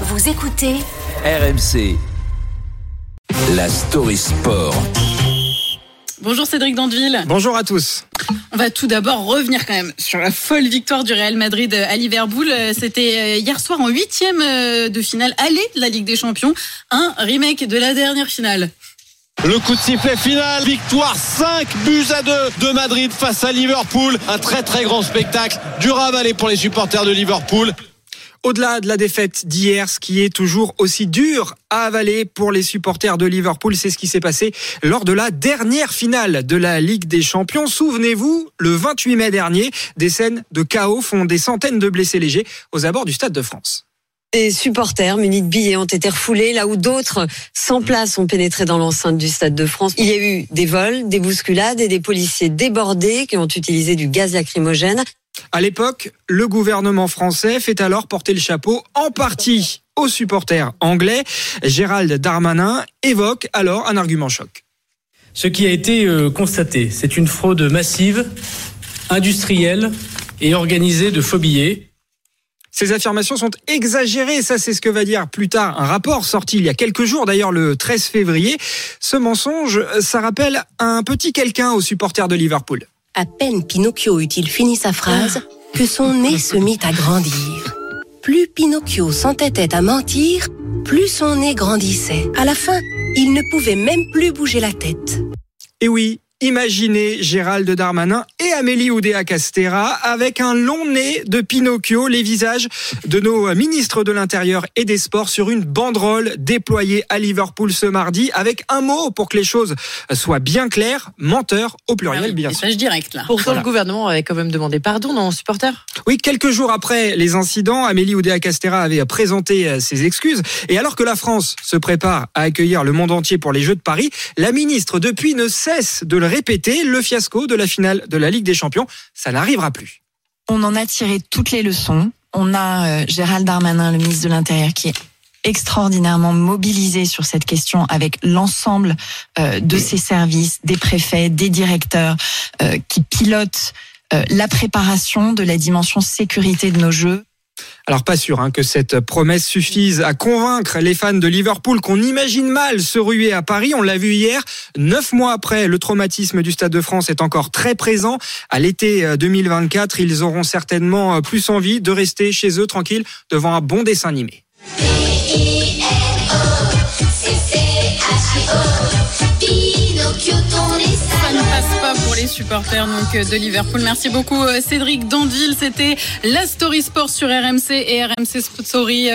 Vous écoutez RMC. La story sport. Bonjour Cédric Dandeville. Bonjour à tous. On va tout d'abord revenir quand même sur la folle victoire du Real Madrid à Liverpool. C'était hier soir en huitième de finale aller de la Ligue des Champions. Un remake de la dernière finale. Le coup de sifflet final, victoire 5 buts à 2 de Madrid face à Liverpool. Un très très grand spectacle, dur à avaler pour les supporters de Liverpool. Au-delà de la défaite d'hier, ce qui est toujours aussi dur à avaler pour les supporters de Liverpool, c'est ce qui s'est passé lors de la dernière finale de la Ligue des Champions. Souvenez-vous, le 28 mai dernier, des scènes de chaos font des centaines de blessés légers aux abords du Stade de France. Des supporters munis de billets ont été refoulés là où d'autres sans place ont pénétré dans l'enceinte du Stade de France. Il y a eu des vols, des bousculades et des policiers débordés qui ont utilisé du gaz lacrymogène. À l'époque, le gouvernement français fait alors porter le chapeau en partie aux supporters anglais. Gérald Darmanin évoque alors un argument choc. Ce qui a été constaté, c'est une fraude massive, industrielle et organisée de faux billets. Ces affirmations sont exagérées, ça c'est ce que va dire plus tard un rapport sorti il y a quelques jours, d'ailleurs le 13 février. Ce mensonge, ça rappelle un petit quelqu'un aux supporters de Liverpool. À peine Pinocchio eut-il fini sa phrase que son nez se mit à grandir. Plus Pinocchio s'entêtait à mentir, plus son nez grandissait. À la fin, il ne pouvait même plus bouger la tête. Et oui, Imaginez Gérald Darmanin et Amélie Oudéa-Castera avec un long nez de Pinocchio, les visages de nos ministres de l'Intérieur et des Sports sur une banderole déployée à Liverpool ce mardi avec un mot pour que les choses soient bien claires, menteur au pluriel, Ah oui, bien message sûr. direct là. Pourtant, Voilà. le gouvernement avait quand même demandé pardon dans supporters. Oui, quelques jours après les incidents, Amélie Oudéa-Castera avait présenté euh, ses excuses. Et alors que la France se prépare à accueillir le monde entier pour les Jeux de Paris, la ministre depuis ne cesse de le répéter, le fiasco de la finale de la Ligue des Champions, ça n'arrivera plus. On en a tiré toutes les leçons. On a euh, Gérald Darmanin, le ministre de l'Intérieur, qui est extraordinairement mobilisé sur cette question avec l'ensemble euh, de ses services, des préfets, des directeurs euh, qui pilotent la préparation de la dimension sécurité de nos jeux. Alors pas sûr hein, que cette promesse suffise à convaincre les fans de Liverpool qu'on imagine mal se ruer à Paris. On l'a vu hier, neuf mois après, le traumatisme du Stade de France est encore très présent. À l'été euh, 2024, ils auront certainement euh, plus envie de rester chez eux tranquilles devant un bon dessin animé. Supporters donc euh, de Liverpool. Merci beaucoup euh, Cédric Dandeville. C'était la Story Sport sur RMC et RMC Story. euh,